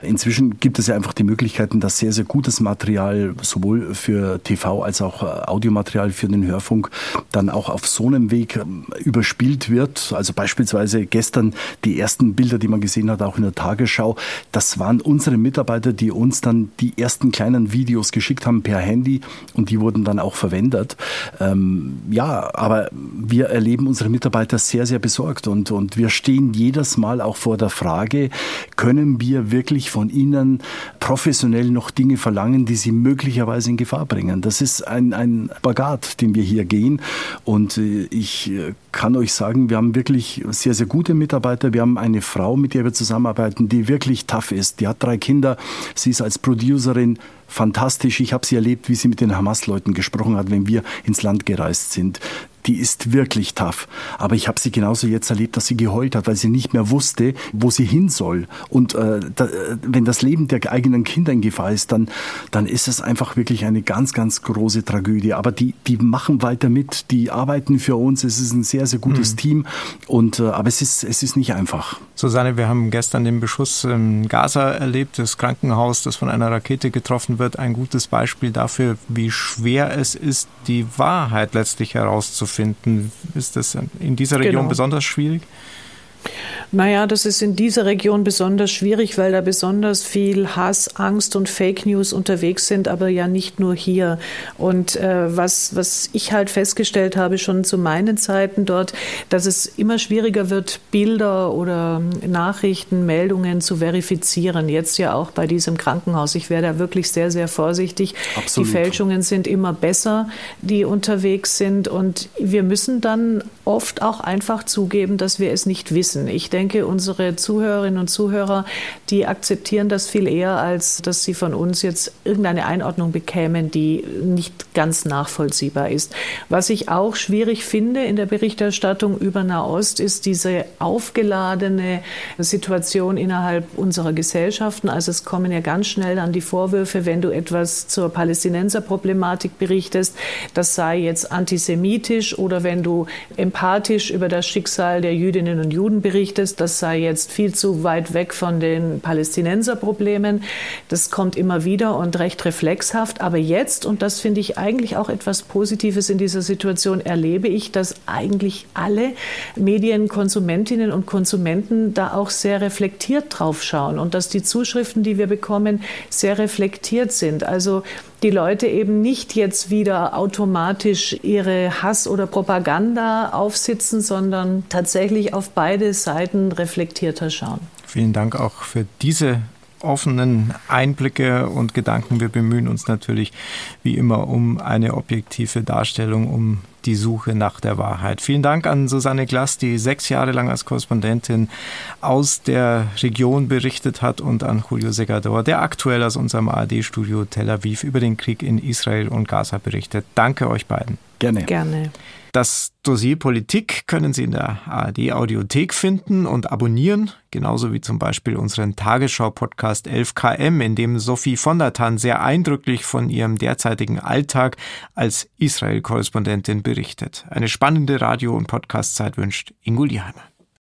Inzwischen gibt es ja einfach die Möglichkeiten, dass sehr, sehr gutes Material sowohl für TV als auch äh, Audiomaterial für den Hörfunk dann auch auf so einem Weg ähm, überspielt wird. Also beispielsweise gestern die ersten Bilder, die man gesehen hat, auch in der Tagesschau, das waren unsere Mitarbeiter, die uns dann die ersten kleinen Videos geschickt haben per Handy und die wurden dann auch verwendet. Ähm, ja, aber wir erleben unsere Mitarbeiter sehr, sehr besorgt und, und wir stehen jedes Mal auch vor der Frage, können wir wirklich von ihnen professionell noch Dinge verlangen, die sie möglicherweise in Gefahr bringen. Das ist ein, ein Bagat, den wir hier gehen. Und äh, ich äh, kann euch sagen, wir haben wirklich sehr, sehr gute Mitarbeiter. Wir haben eine Frau, mit der wir zusammenarbeiten, die wirklich tough ist. Die hat drei Kinder. Sie ist als Producerin fantastisch. Ich habe sie erlebt, wie sie mit den Hamas-Leuten gesprochen hat, wenn wir ins Land gereist sind die ist wirklich tough. Aber ich habe sie genauso jetzt erlebt, dass sie geheult hat, weil sie nicht mehr wusste, wo sie hin soll. Und äh, da, wenn das Leben der eigenen Kinder in Gefahr ist, dann, dann ist es einfach wirklich eine ganz, ganz große Tragödie. Aber die, die machen weiter mit, die arbeiten für uns. Es ist ein sehr, sehr gutes mhm. Team. Und, äh, aber es ist, es ist nicht einfach. Susanne, wir haben gestern den Beschuss in Gaza erlebt, das Krankenhaus, das von einer Rakete getroffen wird. Ein gutes Beispiel dafür, wie schwer es ist, die Wahrheit letztlich herauszufinden finden. Ist das in dieser Region genau. besonders schwierig? Naja, das ist in dieser Region besonders schwierig, weil da besonders viel Hass, Angst und Fake News unterwegs sind, aber ja nicht nur hier. Und äh, was, was ich halt festgestellt habe, schon zu meinen Zeiten dort, dass es immer schwieriger wird, Bilder oder Nachrichten, Meldungen zu verifizieren. Jetzt ja auch bei diesem Krankenhaus. Ich wäre da wirklich sehr, sehr vorsichtig. Absolut. Die Fälschungen sind immer besser, die unterwegs sind. Und wir müssen dann oft auch einfach zugeben, dass wir es nicht wissen. Ich denke, unsere Zuhörerinnen und Zuhörer, die akzeptieren das viel eher, als dass sie von uns jetzt irgendeine Einordnung bekämen, die nicht ganz nachvollziehbar ist. Was ich auch schwierig finde in der Berichterstattung über Nahost, ist diese aufgeladene Situation innerhalb unserer Gesellschaften. Also es kommen ja ganz schnell an die Vorwürfe, wenn du etwas zur Palästinenserproblematik berichtest, das sei jetzt antisemitisch oder wenn du empathisch über das Schicksal der Jüdinnen und Juden berichtest, das sei jetzt viel zu weit weg von den Palästinenserproblemen. Das kommt immer wieder und recht reflexhaft. Aber jetzt, und das finde ich eigentlich auch etwas Positives in dieser Situation, erlebe ich, dass eigentlich alle Medienkonsumentinnen und Konsumenten da auch sehr reflektiert drauf schauen und dass die Zuschriften, die wir bekommen, sehr reflektiert sind. Also die Leute eben nicht jetzt wieder automatisch ihre Hass oder Propaganda aufsitzen, sondern tatsächlich auf beide Seiten reflektierter schauen. Vielen Dank auch für diese offenen Einblicke und Gedanken. Wir bemühen uns natürlich wie immer um eine objektive Darstellung, um die Suche nach der Wahrheit. Vielen Dank an Susanne Glass, die sechs Jahre lang als Korrespondentin aus der Region berichtet hat und an Julio Segador, der aktuell aus unserem ARD-Studio Tel Aviv über den Krieg in Israel und Gaza berichtet. Danke euch beiden. Gerne. Gerne. Das Dossier Politik können Sie in der ARD Audiothek finden und abonnieren, genauso wie zum Beispiel unseren Tagesschau-Podcast 11KM, in dem Sophie von der Tann sehr eindrücklich von ihrem derzeitigen Alltag als Israel-Korrespondentin berichtet. Eine spannende Radio- und Podcastzeit wünscht Ingo Lieheimer.